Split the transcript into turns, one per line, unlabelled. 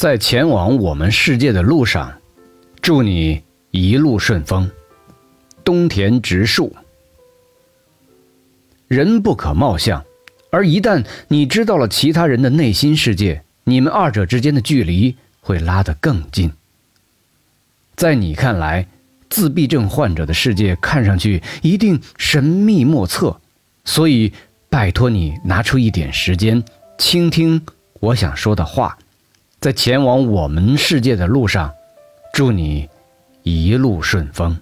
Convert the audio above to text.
在前往我们世界的路上，祝你一路顺风。东田直树。人不可貌相，而一旦你知道了其他人的内心世界，你们二者之间的距离会拉得更近。在你看来，自闭症患者的世界看上去一定神秘莫测，所以拜托你拿出一点时间，倾听我想说的话。在前往我们世界的路上，祝你一路顺风。